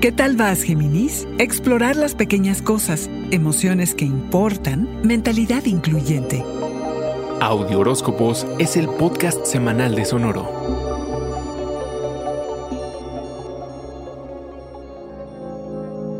¿Qué tal vas, Géminis? Explorar las pequeñas cosas, emociones que importan, mentalidad incluyente. Audio Horóscopos es el podcast semanal de Sonoro.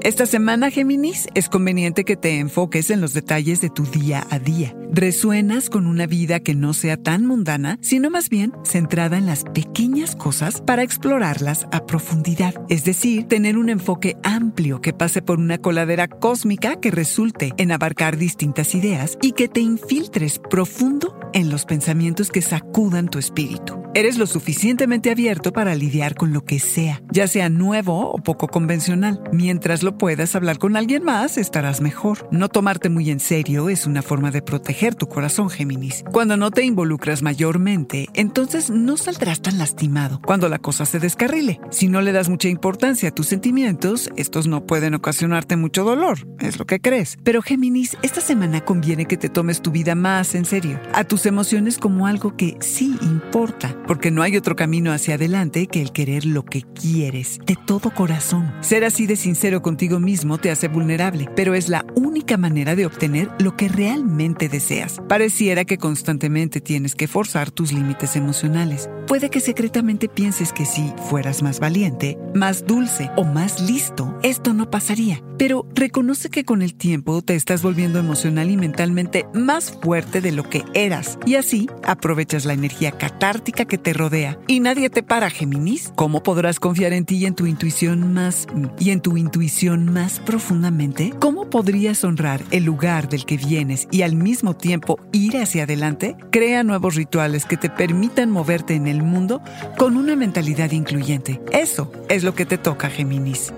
Esta semana, Géminis, es conveniente que te enfoques en los detalles de tu día a día. Resuenas con una vida que no sea tan mundana, sino más bien centrada en las pequeñas cosas para explorarlas a profundidad. Es decir, tener un enfoque amplio que pase por una coladera cósmica que resulte en abarcar distintas ideas y que te infiltres profundo en los pensamientos que sacudan tu espíritu. Eres lo suficientemente abierto para lidiar con lo que sea, ya sea nuevo o poco convencional. Mientras lo puedas hablar con alguien más, estarás mejor. No tomarte muy en serio es una forma de proteger tu corazón, Géminis. Cuando no te involucras mayormente, entonces no saldrás tan lastimado cuando la cosa se descarrile. Si no le das mucha importancia a tus sentimientos, estos no pueden ocasionarte mucho dolor, es lo que crees. Pero Géminis, esta semana conviene que te tomes tu vida más en serio, a tus emociones como algo que sí importa porque no hay otro camino hacia adelante que el querer lo que quieres, de todo corazón. Ser así de sincero contigo mismo te hace vulnerable, pero es la única manera de obtener lo que realmente deseas. Pareciera que constantemente tienes que forzar tus límites emocionales. Puede que secretamente pienses que si fueras más valiente, más dulce o más listo, esto no pasaría. Pero reconoce que con el tiempo te estás volviendo emocional y mentalmente más fuerte de lo que eras. Y así aprovechas la energía catártica que te rodea. Y nadie te para, Géminis. ¿Cómo podrás confiar en ti y en tu intuición más y en tu intuición más profundamente? ¿Cómo podrías honrar el lugar del que vienes y al mismo tiempo ir hacia adelante? Crea nuevos rituales que te permitan moverte en el mundo con una mentalidad incluyente. Eso es lo que te toca, Géminis.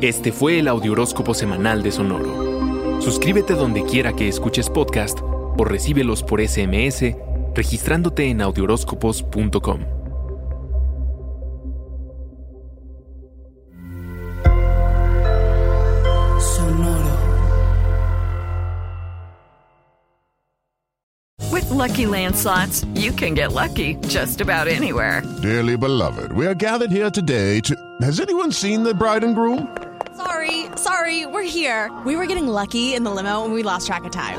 Este fue el Audioróscopo Semanal de Sonoro. Suscríbete donde quiera que escuches podcast o recíbelos por SMS registrándote en audioróscopos.com. Sonoro. With Lucky Land slots, you can get lucky just about anywhere. Dearly beloved, we are gathered here today to. Has anyone seen the bride and groom? Sorry, sorry, we're here. We were getting lucky in the limo and we lost track of time.